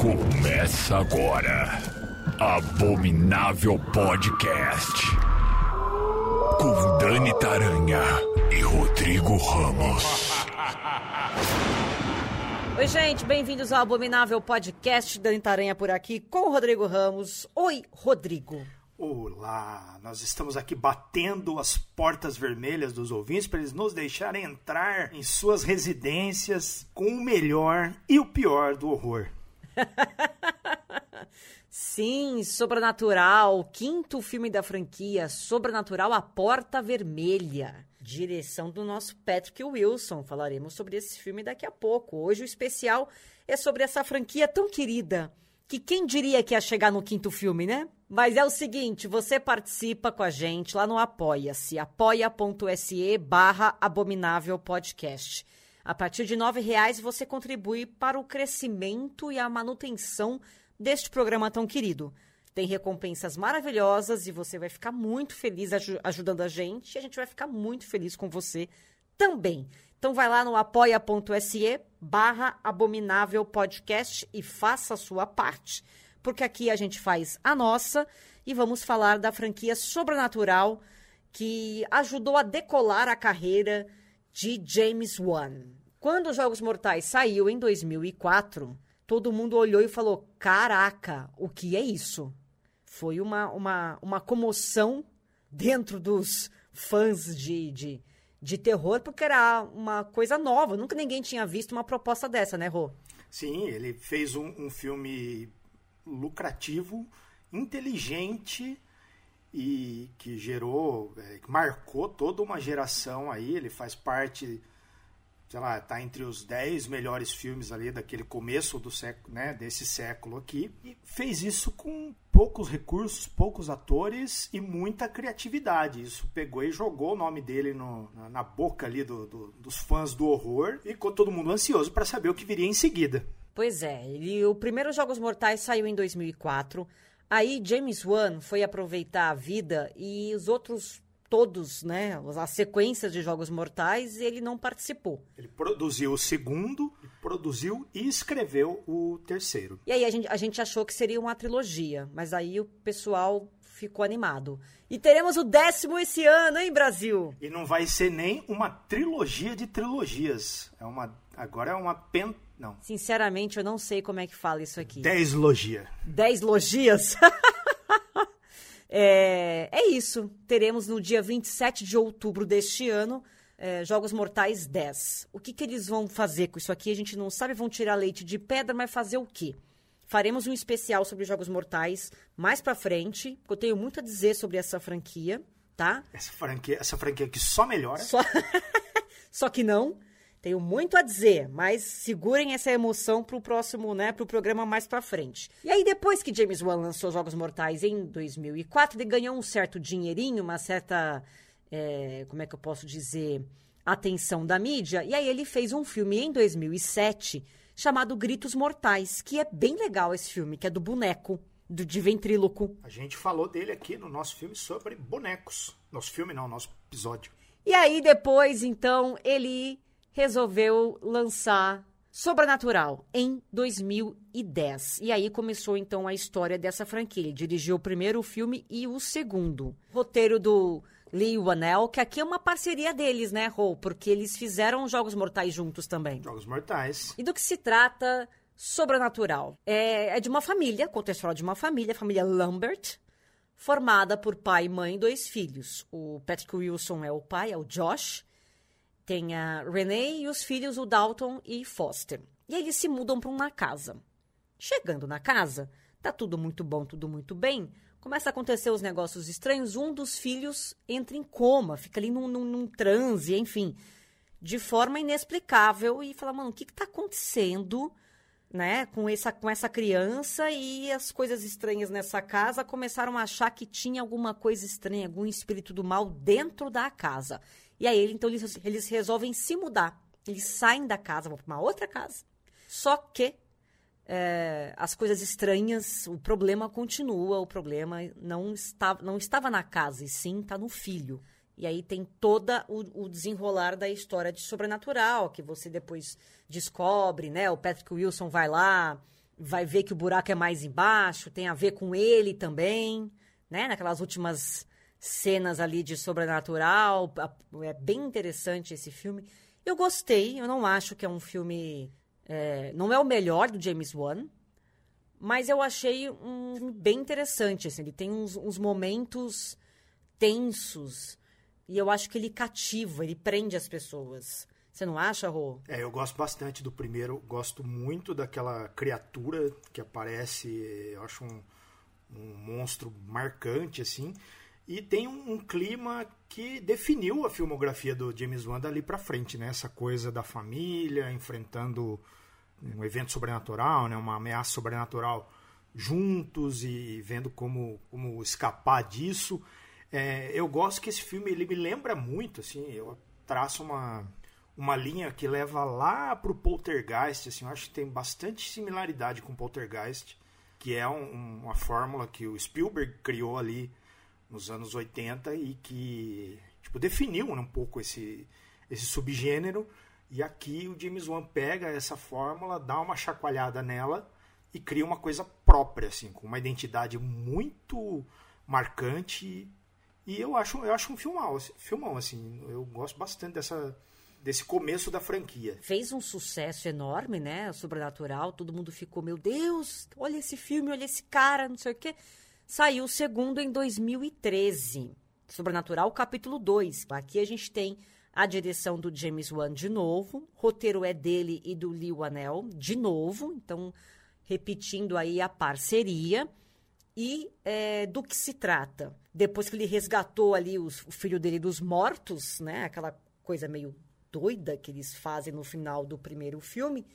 Começa agora. Abominável Podcast. Com Dani Taranha e Rodrigo Ramos. Oi, gente, bem-vindos ao Abominável Podcast. Dani Taranha por aqui com o Rodrigo Ramos. Oi, Rodrigo. Olá, nós estamos aqui batendo as portas vermelhas dos ouvintes para eles nos deixarem entrar em suas residências com o melhor e o pior do horror. Sim, Sobrenatural, quinto filme da franquia, Sobrenatural A Porta Vermelha. Direção do nosso Patrick Wilson. Falaremos sobre esse filme daqui a pouco. Hoje o especial é sobre essa franquia tão querida que quem diria que ia chegar no quinto filme, né? Mas é o seguinte, você participa com a gente lá no Apoia-se, apoia.se barra abominável podcast. A partir de R$ reais você contribui para o crescimento e a manutenção deste programa tão querido. Tem recompensas maravilhosas e você vai ficar muito feliz aj ajudando a gente e a gente vai ficar muito feliz com você também. Então vai lá no apoia.se barra abominável podcast e faça a sua parte porque aqui a gente faz a nossa e vamos falar da franquia Sobrenatural que ajudou a decolar a carreira de James Wan. Quando os Jogos Mortais saiu em 2004, todo mundo olhou e falou: Caraca, o que é isso? Foi uma, uma, uma comoção dentro dos fãs de, de, de terror, porque era uma coisa nova. Nunca ninguém tinha visto uma proposta dessa, né, Rô? Sim, ele fez um, um filme lucrativo, inteligente e que gerou, é, marcou toda uma geração aí. Ele faz parte, sei lá, tá entre os 10 melhores filmes ali daquele começo do século, né, desse século aqui. E fez isso com poucos recursos, poucos atores e muita criatividade. Isso pegou e jogou o nome dele no, na, na, boca ali do, do, dos fãs do horror e ficou todo mundo ansioso para saber o que viria em seguida. Pois é, ele, o primeiro Jogos Mortais saiu em 2004. Aí James Wan foi aproveitar a vida e os outros todos, né, as sequências de Jogos Mortais, ele não participou. Ele produziu o segundo, produziu e escreveu o terceiro. E aí a gente, a gente achou que seria uma trilogia, mas aí o pessoal ficou animado. E teremos o décimo esse ano, hein, Brasil? E não vai ser nem uma trilogia de trilogias. É uma agora é uma pen não. Sinceramente, eu não sei como é que fala isso aqui. Dez logia. Dez logias? é, é isso. Teremos no dia 27 de outubro deste ano é, Jogos Mortais 10. O que, que eles vão fazer com isso aqui? A gente não sabe. Vão tirar leite de pedra, mas fazer o quê? Faremos um especial sobre Jogos Mortais mais pra frente, porque eu tenho muito a dizer sobre essa franquia, tá? Essa franquia, essa franquia que só melhora. Só, só que não. Tenho muito a dizer, mas segurem essa emoção pro próximo, né, pro programa mais pra frente. E aí, depois que James Wan lançou Jogos Mortais em 2004, ele ganhou um certo dinheirinho, uma certa, é, como é que eu posso dizer, atenção da mídia. E aí ele fez um filme em 2007 chamado Gritos Mortais, que é bem legal esse filme, que é do boneco, do, de ventríloco. A gente falou dele aqui no nosso filme sobre bonecos. Nosso filme não, nosso episódio. E aí depois, então, ele resolveu lançar Sobrenatural em 2010. E aí começou então a história dessa franquia. Ele dirigiu o primeiro filme e o segundo. Roteiro do Lee Wanell, que aqui é uma parceria deles, né, Rô? Porque eles fizeram Jogos Mortais juntos também. Jogos Mortais. E do que se trata Sobrenatural? É, é de uma família, conta a história de uma família, a família Lambert, formada por pai, mãe e dois filhos. O Patrick Wilson é o pai, é o Josh. Tem a Renee e os filhos, o Dalton e Foster. E eles se mudam para uma casa. Chegando na casa, tá tudo muito bom, tudo muito bem. Começa a acontecer os negócios estranhos. Um dos filhos entra em coma, fica ali num, num, num transe, enfim, de forma inexplicável. E fala, mano, o que, que tá acontecendo? né, com essa, com essa criança e as coisas estranhas nessa casa começaram a achar que tinha alguma coisa estranha, algum espírito do mal dentro da casa. E aí, então, eles, eles resolvem se mudar. Eles saem da casa, vão para uma outra casa. Só que é, as coisas estranhas, o problema continua, o problema não, está, não estava na casa, e sim está no filho. E aí tem toda o, o, desenrolar da história de sobrenatural, que você depois descobre, né? O Patrick Wilson vai lá, vai ver que o buraco é mais embaixo, tem a ver com ele também, né? Naquelas últimas cenas ali de sobrenatural. É bem interessante esse filme. Eu gostei, eu não acho que é um filme. É, não é o melhor do James Wan, mas eu achei um bem interessante. Assim, ele tem uns, uns momentos tensos e eu acho que ele cativa, ele prende as pessoas. Você não acha, Rô? É, eu gosto bastante do primeiro, gosto muito daquela criatura que aparece, eu acho um, um monstro marcante, assim. E tem um, um, clima que definiu a filmografia do James Wan dali pra frente, né? Essa coisa da família enfrentando um evento sobrenatural, né? Uma ameaça sobrenatural juntos e vendo como, como escapar disso. É, eu gosto que esse filme ele me lembra muito, assim, eu traço uma, uma linha que leva lá pro Poltergeist, assim, eu acho que tem bastante similaridade com Poltergeist, que é um, uma fórmula que o Spielberg criou ali nos anos 80 e que tipo, definiu um pouco esse, esse subgênero. E aqui o James Wan pega essa fórmula, dá uma chacoalhada nela e cria uma coisa própria, assim, com uma identidade muito marcante e eu acho, eu acho um filmão, assim, filmão, assim. Eu gosto bastante dessa, desse começo da franquia. Fez um sucesso enorme, né? Sobrenatural. Todo mundo ficou, meu Deus, olha esse filme, olha esse cara, não sei o quê. Saiu o segundo em 2013. Sobrenatural, capítulo 2. Aqui a gente tem a direção do James Wan de novo. Roteiro é dele e do Lee Wanell de novo. Então, repetindo aí a parceria e é, do que se trata. Depois que ele resgatou ali os, o filho dele dos mortos, né? Aquela coisa meio doida que eles fazem no final do primeiro filme.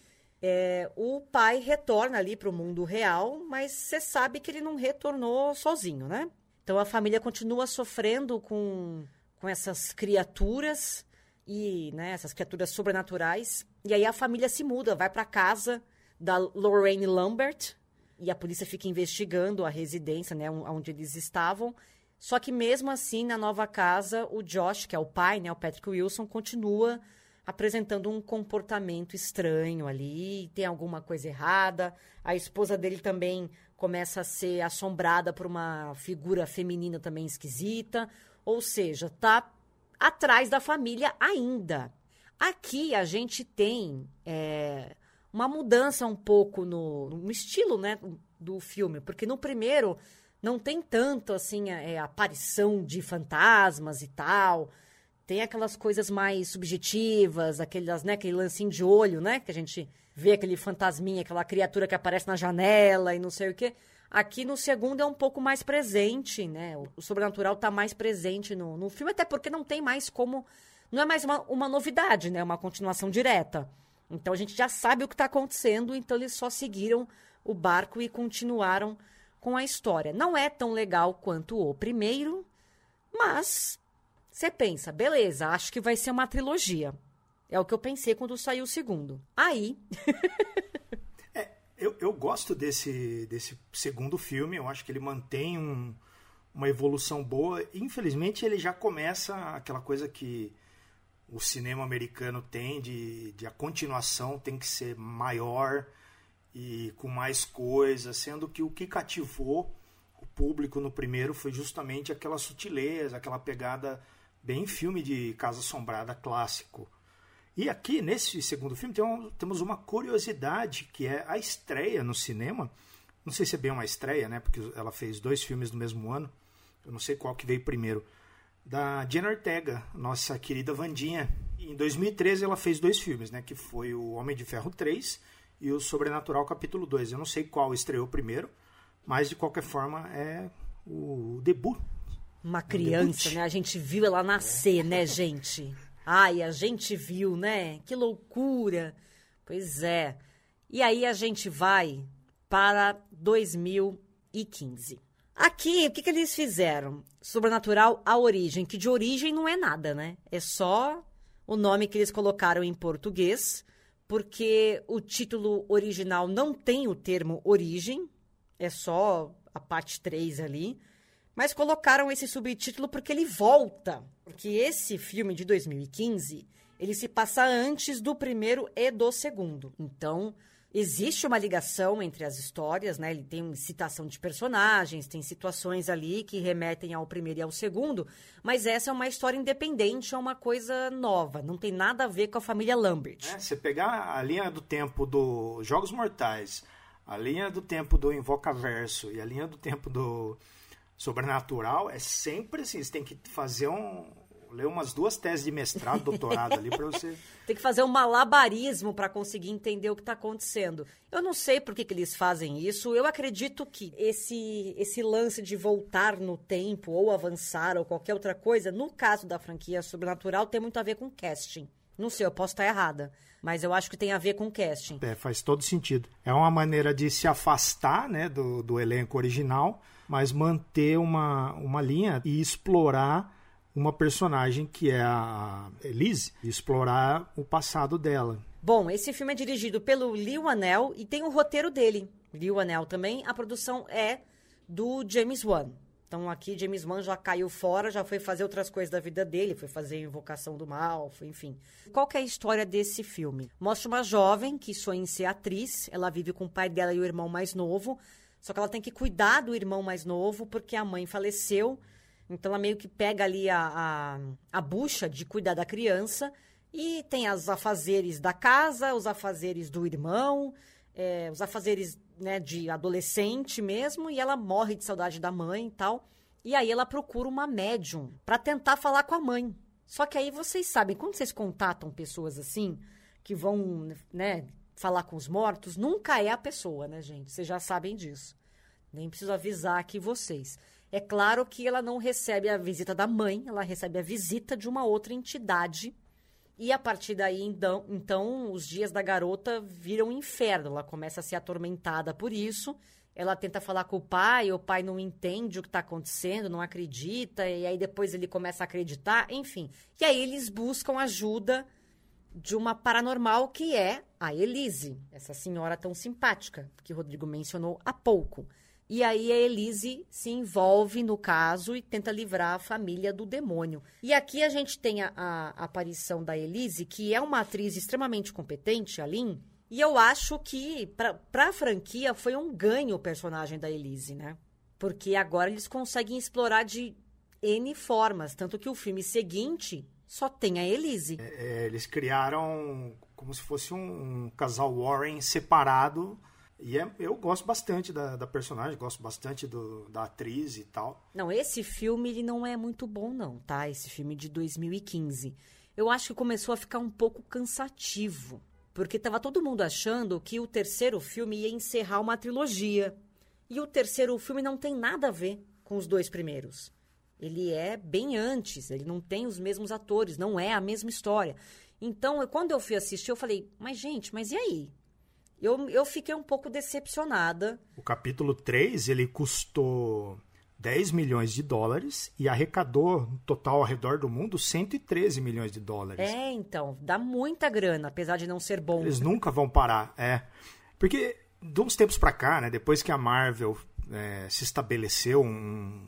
É, o pai retorna ali para o mundo real, mas você sabe que ele não retornou sozinho, né? Então a família continua sofrendo com, com essas criaturas e né, essas criaturas sobrenaturais. E aí a família se muda, vai para casa da Lorraine Lambert, e a polícia fica investigando a residência, né, onde eles estavam. Só que mesmo assim, na nova casa, o Josh, que é o pai, né, o Patrick Wilson, continua apresentando um comportamento estranho ali, tem alguma coisa errada. A esposa dele também começa a ser assombrada por uma figura feminina também esquisita. Ou seja, tá atrás da família ainda. Aqui a gente tem é, uma mudança um pouco no, no estilo, né, do filme, porque no primeiro não tem tanto assim a, é, aparição de fantasmas e tal. Tem aquelas coisas mais subjetivas, aquelas, né, aquele lancinho de olho, né, que a gente vê aquele fantasminha, aquela criatura que aparece na janela e não sei o quê. Aqui no segundo é um pouco mais presente, né? O, sobrenatural está mais presente no, no filme, até porque não tem mais como. Não é mais uma, uma novidade, né? Uma continuação direta. Então a gente já sabe o que está acontecendo, então eles só seguiram o barco e continuaram com a história. Não é tão legal quanto o primeiro, mas você pensa, beleza, acho que vai ser uma trilogia. É o que eu pensei quando saiu o segundo. Aí. é, eu, eu gosto desse, desse segundo filme, eu acho que ele mantém um, uma evolução boa. Infelizmente, ele já começa aquela coisa que o cinema americano tem de, de a continuação tem que ser maior e com mais coisas, sendo que o que cativou o público no primeiro foi justamente aquela sutileza, aquela pegada bem filme de Casa Assombrada clássico. E aqui, nesse segundo filme, tem um, temos uma curiosidade, que é a estreia no cinema. Não sei se é bem uma estreia, né? Porque ela fez dois filmes no mesmo ano. Eu não sei qual que veio primeiro da Jenna Ortega, nossa querida Vandinha. Em 2013 ela fez dois filmes, né, que foi o Homem de Ferro 3 e o Sobrenatural capítulo 2. Eu não sei qual estreou primeiro, mas de qualquer forma é o debut. Uma criança, né? A gente viu ela nascer, é. né, gente? Ai, a gente viu, né? Que loucura. Pois é. E aí a gente vai para 2015. Aqui, o que, que eles fizeram? Sobrenatural a origem, que de origem não é nada, né? É só o nome que eles colocaram em português, porque o título original não tem o termo origem, é só a parte 3 ali. Mas colocaram esse subtítulo porque ele volta. Porque esse filme de 2015, ele se passa antes do primeiro e do segundo. Então, existe uma ligação entre as histórias, né? Ele tem citação de personagens, tem situações ali que remetem ao primeiro e ao segundo, mas essa é uma história independente, é uma coisa nova, não tem nada a ver com a família Lambert. É, você pegar a linha do tempo dos Jogos Mortais, a linha do tempo do Invocaverso e a linha do tempo do Sobrenatural, é sempre assim, você tem que fazer um, ler umas duas teses de mestrado, doutorado ali para você. Tem que fazer um malabarismo para conseguir entender o que está acontecendo. Eu não sei por que, que eles fazem isso. Eu acredito que esse, esse lance de voltar no tempo ou avançar ou qualquer outra coisa, no caso da franquia Sobrenatural, tem muito a ver com casting. Não sei, eu posso estar errada. Mas eu acho que tem a ver com casting. É, faz todo sentido. É uma maneira de se afastar né, do, do elenco original, mas manter uma, uma linha e explorar uma personagem que é a Elise, explorar o passado dela. Bom, esse filme é dirigido pelo Lee Anel e tem o roteiro dele. Lee Anel também. A produção é do James Wan. Então aqui James Wan já caiu fora, já foi fazer outras coisas da vida dele, foi fazer Invocação do Mal, foi, enfim. Qual é a história desse filme? Mostra uma jovem que sonha em ser atriz, ela vive com o pai dela e o irmão mais novo, só que ela tem que cuidar do irmão mais novo porque a mãe faleceu então ela meio que pega ali a, a, a bucha de cuidar da criança e tem os afazeres da casa, os afazeres do irmão, é, os afazeres né, de adolescente mesmo, e ela morre de saudade da mãe e tal. E aí ela procura uma médium para tentar falar com a mãe. Só que aí vocês sabem, quando vocês contatam pessoas assim, que vão, né, falar com os mortos, nunca é a pessoa, né, gente? Vocês já sabem disso. Nem preciso avisar aqui vocês. É claro que ela não recebe a visita da mãe, ela recebe a visita de uma outra entidade. E a partir daí, então, então os dias da garota viram inferno. Ela começa a ser atormentada por isso. Ela tenta falar com o pai, o pai não entende o que está acontecendo, não acredita, e aí depois ele começa a acreditar, enfim. E aí eles buscam ajuda de uma paranormal que é a Elise, essa senhora tão simpática que o Rodrigo mencionou há pouco. E aí a Elise se envolve no caso e tenta livrar a família do demônio. E aqui a gente tem a, a, aparição da Elise, que é uma atriz extremamente competente, a Lynn, e eu acho que para a franquia foi um ganho o personagem da Elise, né? Porque agora eles conseguem explorar de N formas. Tanto que o filme seguinte só tem a Elise. É, é eles criaram como se fosse um, um casal Warren separado e é, eu gosto bastante da, da, personagem, gosto bastante do, da atriz e tal. Não, esse filme ele não é muito bom, não, tá? Esse filme de 2015. Eu acho que começou a ficar um pouco cansativo. Porque tava todo mundo achando que o terceiro filme ia encerrar uma trilogia. E o terceiro filme não tem nada a ver com os dois primeiros. Ele é bem antes, ele não tem os mesmos atores, não é a mesma história. Então, quando eu fui assistir, eu falei, mas gente, mas e aí? eu, eu fiquei um pouco decepcionada. O capítulo 3, ele custou 10 milhões de dólares e arrecadou no total ao redor do mundo 113 milhões de dólares. É, então, dá muita grana, apesar de não ser bom. Eles nunca vão parar, é. Porque de uns tempos para cá, né, depois que a Marvel é, se estabeleceu um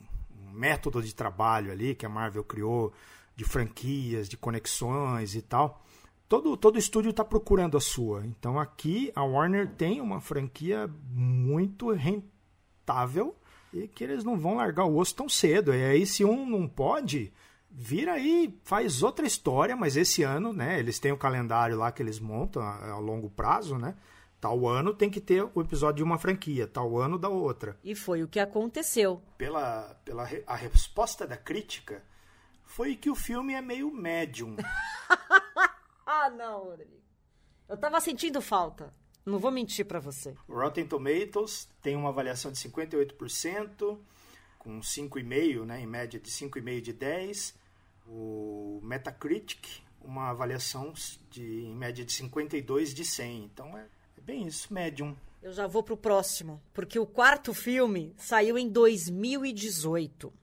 método de trabalho ali que a Marvel criou de franquias, de conexões e tal, todo, todo estúdio está procurando a sua. Então aqui a Warner tem uma franquia muito rentável e que eles não vão largar o osso tão cedo. E aí, se um não pode, vira aí, faz outra história, mas esse ano, né? Eles têm o calendário lá que eles montam a, a longo prazo, né? Tal ano tem que ter o episódio de uma franquia, tal ano da outra. E foi o que aconteceu. Pela, pela a resposta da crítica foi que o filme é meio médium. Ah, não, Rodrigo. Eu tava sentindo falta. Não vou mentir para você. O Rotten Tomatoes tem uma avaliação de 58%, com 5,5, né, em média de 5,5 de 10. O Metacritic, uma avaliação de em média de 52 de 100. Então é bem isso, médium. Eu já vou pro próximo, porque o quarto filme saiu em 2018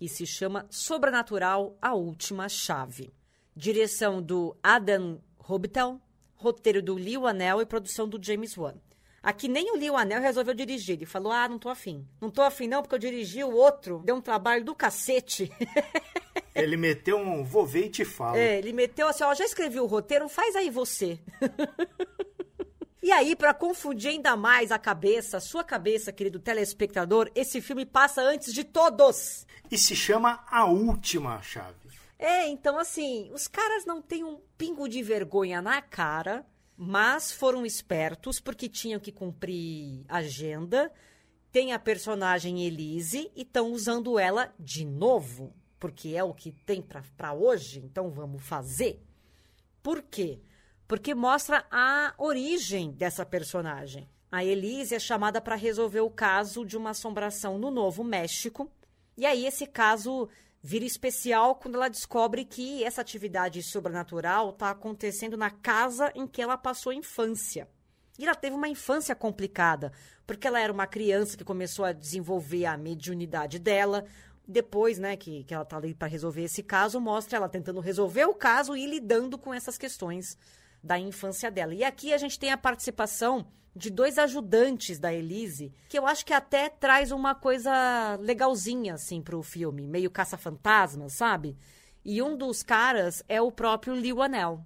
e se chama Sobrenatural: A Última Chave. Direção do Adam Robitel, roteiro do Lee Anel e produção do James Wan. Aqui nem o Lio Anel resolveu dirigir. Ele falou: Ah, não tô afim. Não tô afim, não, porque eu dirigi o outro. Deu um trabalho do cacete. Ele meteu um vou ver e te falo. É, ele meteu assim: Ó, já escrevi o roteiro, faz aí você. E aí, para confundir ainda mais a cabeça, a sua cabeça, querido telespectador, esse filme passa antes de todos. E se chama A Última Chave. É, então assim, os caras não têm um pingo de vergonha na cara, mas foram espertos porque tinham que cumprir agenda. Tem a personagem Elise e estão usando ela de novo, porque é o que tem para hoje, então vamos fazer. Por quê? Porque mostra a origem dessa personagem. A Elise é chamada para resolver o caso de uma assombração no Novo México. E aí esse caso vira especial quando ela descobre que essa atividade sobrenatural está acontecendo na casa em que ela passou a infância. E ela teve uma infância complicada, porque ela era uma criança que começou a desenvolver a mediunidade dela. Depois, né, que, que ela está ali para resolver esse caso, mostra ela tentando resolver o caso e lidando com essas questões da infância dela. E aqui a gente tem a participação de dois ajudantes da Elise, que eu acho que até traz uma coisa legalzinha, assim, pro filme, meio caça-fantasmas, sabe? E um dos caras é o próprio Liu Anel.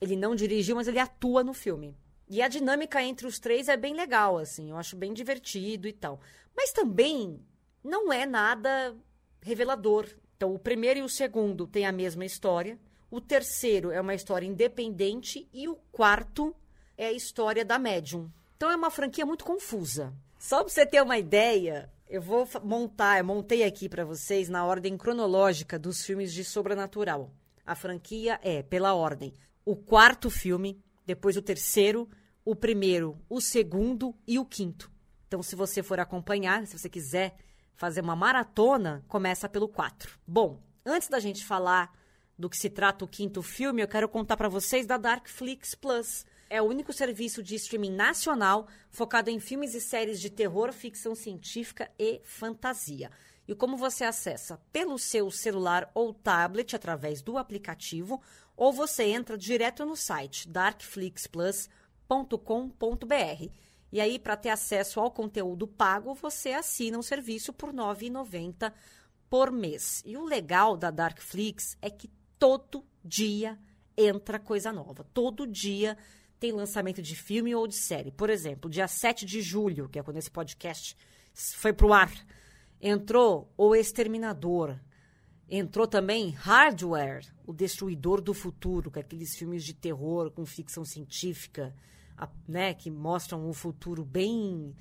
Ele não dirigiu, mas ele atua no filme. E a dinâmica entre os três é bem legal, assim, eu acho bem divertido e tal. Mas também não é nada revelador. Então, o primeiro e o segundo têm a mesma história. O terceiro é uma história independente e o quarto é a história da médium. Então é uma franquia muito confusa. Só para você ter uma ideia, eu vou montar, eu montei aqui para vocês na ordem cronológica dos filmes de sobrenatural. A franquia é pela ordem: o quarto filme, depois o terceiro, o primeiro, o segundo e o quinto. Então, se você for acompanhar, se você quiser fazer uma maratona, começa pelo quatro. Bom, antes da gente falar do que se trata o quinto filme, eu quero contar para vocês da Darkflix Plus. É o único serviço de streaming nacional focado em filmes e séries de terror, ficção científica e fantasia. E como você acessa? Pelo seu celular ou tablet através do aplicativo, ou você entra direto no site darkflixplus.com.br. E aí, para ter acesso ao conteúdo pago, você assina o serviço por R$ 9,90 por mês. E o legal da Darkflix é que todo dia entra coisa nova. Todo dia tem lançamento de filme ou de série. Por exemplo, dia 7 de julho, que é quando esse podcast foi pro ar, entrou O Exterminador. Entrou também Hardware, o Destruidor do Futuro, que é aqueles filmes de terror com ficção científica, né, que mostram um futuro bem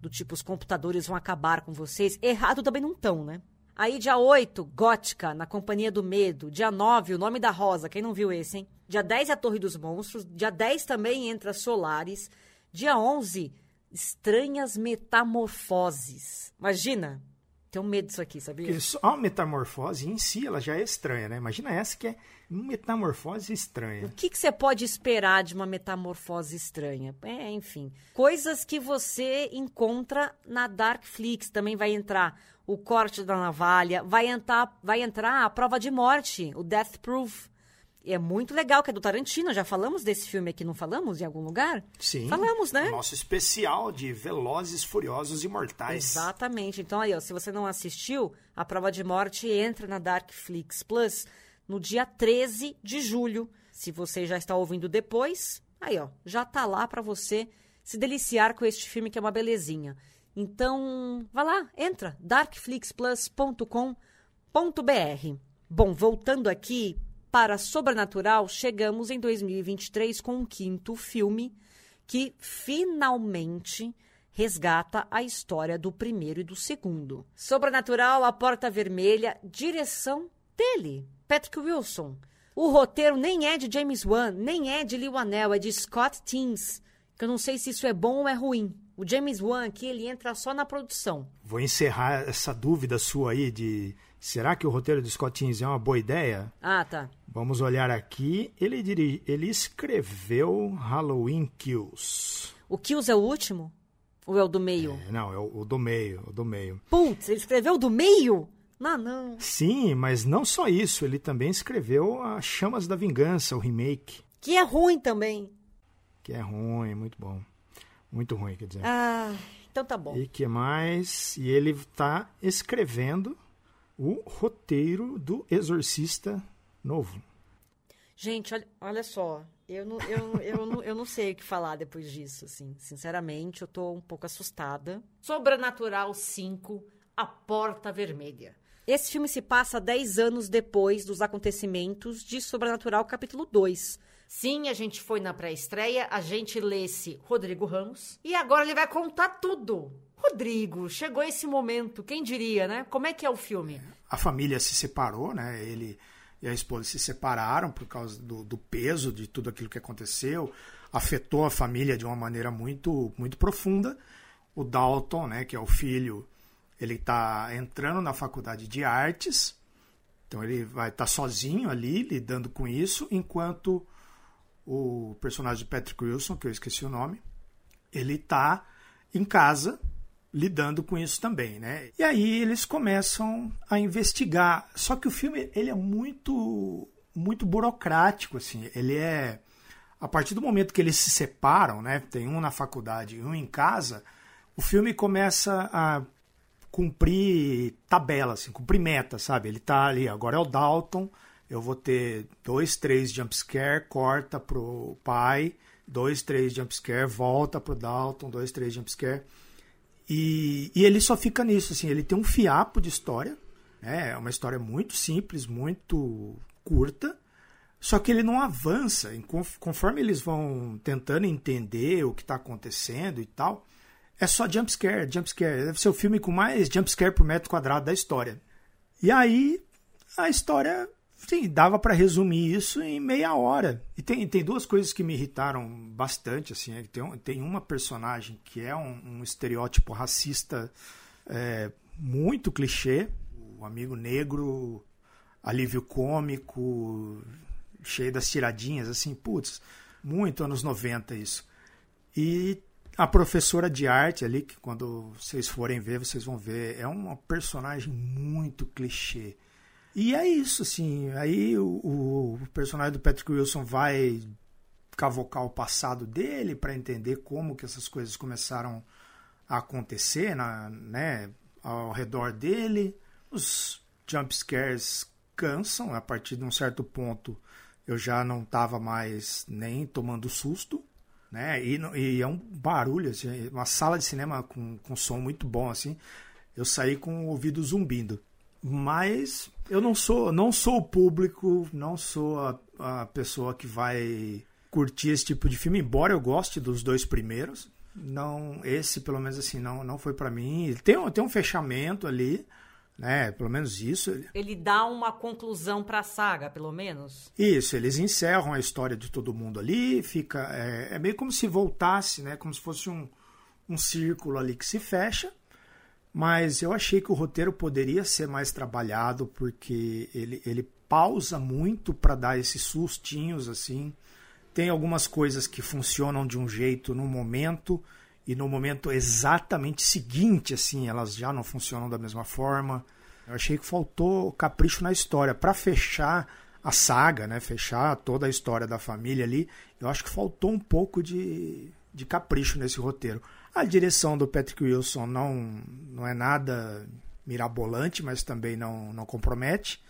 do tipo os computadores vão acabar com vocês. Errado também não estão, né? Aí, dia 8, Gótica, na Companhia do Medo. Dia 9, O Nome da Rosa. Quem não viu esse, hein? Dia 10, A Torre dos Monstros. Dia 10 também entra Solares. Dia 11, Estranhas Metamorfoses. Imagina, tenho medo disso aqui, sabia? Porque só a metamorfose em si, ela já é estranha, né? Imagina essa que é uma metamorfose estranha. O que, que você pode esperar de uma metamorfose estranha? É, enfim. Coisas que você encontra na Darkflix. Também vai entrar o corte da navalha, vai entrar, vai entrar a prova de morte, o Death Proof. E é muito legal, que é do Tarantino. Já falamos desse filme aqui, não falamos em algum lugar? Sim. Falamos, né? Nosso especial de Velozes, Furiosos e Mortais. Exatamente. Então, aí, ó, se você não assistiu, a prova de morte entra na Darkflix Plus no dia 13 de julho. Se você já está ouvindo depois, aí, ó, já tá lá para você se deliciar com este filme que é uma belezinha. Então, vá lá, entra, darkflixplus.com.br. Bom, voltando aqui para Sobrenatural, chegamos em 2023 com um quinto filme que finalmente resgata a história do primeiro e do segundo. Sobrenatural, A Porta Vermelha, direção dele, Patrick Wilson. O roteiro nem é de James Wan, nem é de Lee Anel, é de Scott Teams, que eu não sei se isso é bom ou é ruim. O James Wan aqui, ele entra só na produção. Vou encerrar essa dúvida sua aí de será que o roteiro de Scott Teams é uma boa ideia? Ah, tá. Vamos olhar aqui. Ele, dirige, ele escreveu Halloween Kills. O Kills é o último? Ou é o do meio? É, não, é o, o, do meio, o do meio. Putz, ele escreveu o do meio? Não, não. Sim, mas não só isso. Ele também escreveu a Chamas da Vingança, o remake. Que é ruim também. Que é ruim, muito bom. Muito ruim, quer dizer. Ah, então tá bom. E que mais? E ele está escrevendo o roteiro do Exorcista novo. Gente, olha, olha só. Eu não, eu, eu, não, eu não sei o que falar depois disso, assim. Sinceramente, eu tô um pouco assustada. Sobrenatural 5, A Porta Vermelha. Esse filme se passa 10 anos depois dos acontecimentos de Sobrenatural capítulo 2. Sim, a gente foi na pré-estreia, a gente lesse Rodrigo Ramos. E agora ele vai contar tudo. Rodrigo, chegou esse momento, quem diria, né? Como é que é o filme? A família se separou, né? Ele e a esposa se separaram por causa do, do peso de tudo aquilo que aconteceu. Afetou a família de uma maneira muito, muito profunda. O Dalton, né, que é o filho, ele está entrando na faculdade de artes. Então ele vai estar tá sozinho ali lidando com isso, enquanto o personagem de Patrick Wilson, que eu esqueci o nome, ele está em casa lidando com isso também, né? E aí eles começam a investigar. Só que o filme ele é muito muito burocrático assim. Ele é a partir do momento que eles se separam, né? Tem um na faculdade e um em casa, o filme começa a cumprir tabela, assim, cumprir meta, sabe? Ele tá ali, agora é o Dalton, eu vou ter dois, três jumpscare, corta pro pai, dois, três jumpscare, volta pro Dalton, dois, três jumpscare. E, e ele só fica nisso, assim, ele tem um fiapo de história, né? é uma história muito simples, muito curta, só que ele não avança. Conforme eles vão tentando entender o que está acontecendo e tal, é só jumpscare, jumpscare. Deve ser o filme com mais jumpscare por metro quadrado da história. E aí a história Sim, dava para resumir isso em meia hora. E tem, tem duas coisas que me irritaram bastante. assim é tem, tem uma personagem que é um, um estereótipo racista é, muito clichê. O amigo negro, alívio cômico, cheio das tiradinhas, assim, putz, muito anos 90 isso. E a professora de arte ali, que quando vocês forem ver, vocês vão ver, é uma personagem muito clichê. E é isso, assim. Aí o, o personagem do Patrick Wilson vai cavocar o passado dele para entender como que essas coisas começaram a acontecer na, né, ao redor dele. Os jump scares cansam, a partir de um certo ponto eu já não estava mais nem tomando susto, né? E, e, é um barulho, assim, uma sala de cinema com, com som muito bom, assim. Eu saí com o ouvido zumbindo. Mas eu não sou, não sou o público, não sou a, a pessoa que vai curtir esse tipo de filme, embora eu goste dos dois primeiros. Não, esse pelo menos assim não, não foi para mim. Tem um, tem um fechamento ali, né? Pelo menos isso. Ele dá uma conclusão para a saga, pelo menos. Isso, eles encerram a história de todo mundo ali, fica é, é meio como se voltasse, né? Como se fosse um, um círculo ali que se fecha mas eu achei que o roteiro poderia ser mais trabalhado porque ele, ele pausa muito para dar esses sustinhos assim. Tem algumas coisas que funcionam de um jeito no momento e no momento exatamente seguinte assim, elas já não funcionam da mesma forma. Eu achei que faltou capricho na história para fechar a saga, né? Fechar toda a história da família ali. Eu acho que faltou um pouco de, de capricho nesse roteiro. A direção do Patrick Wilson não, não é nada mirabolante, mas também não, não compromete.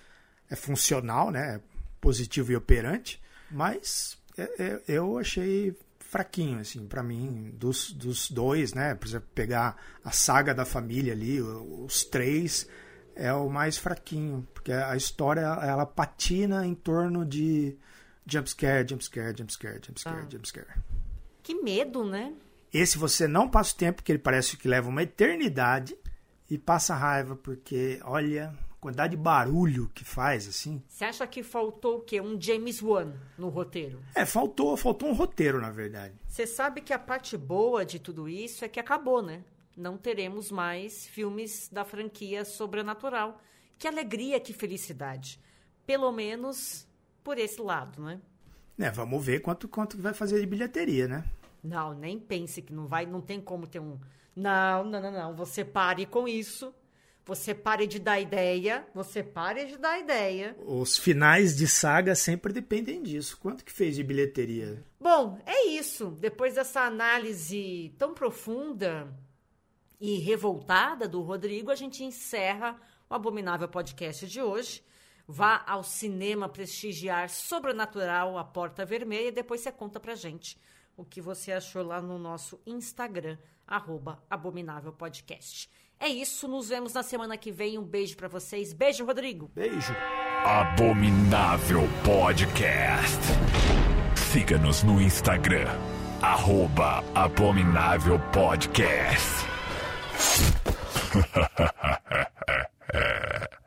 É funcional, né? positivo e operante. Mas é, é, eu achei fraquinho, assim, para mim, dos, dos dois, né? Por exemplo, pegar a saga da família ali, os três, é o mais fraquinho, porque a história ela patina em torno de jumpscare, jumpscare, jumpscare, jumpscare, ah. jumpscare. Que medo, né? Esse você não passa o tempo, porque ele parece que leva uma eternidade e passa raiva, porque olha a quantidade de barulho que faz, assim. Você acha que faltou o quê? Um James Wan no roteiro? É, faltou, faltou um roteiro, na verdade. Você sabe que a parte boa de tudo isso é que acabou, né? Não teremos mais filmes da franquia sobrenatural. Que alegria, que felicidade. Pelo menos por esse lado, né? É, vamos ver quanto, quanto vai fazer de bilheteria, né? Não, nem pense que não vai, não tem como ter um. Não, não, não, não. Você pare com isso. Você pare de dar ideia, você pare de dar ideia. Os finais de saga sempre dependem disso. Quanto que fez de bilheteria? Bom, é isso. Depois dessa análise tão profunda e revoltada do Rodrigo, a gente encerra o Abominável Podcast de hoje. Vá ao cinema prestigiar Sobrenatural, A Porta Vermelha, e depois você conta pra gente o que você achou lá no nosso Instagram, arroba Abominável Podcast. É isso, nos vemos na semana que vem. Um beijo para vocês. Beijo, Rodrigo. Beijo. Abominável Podcast. Siga-nos no Instagram, arroba Abominável Podcast.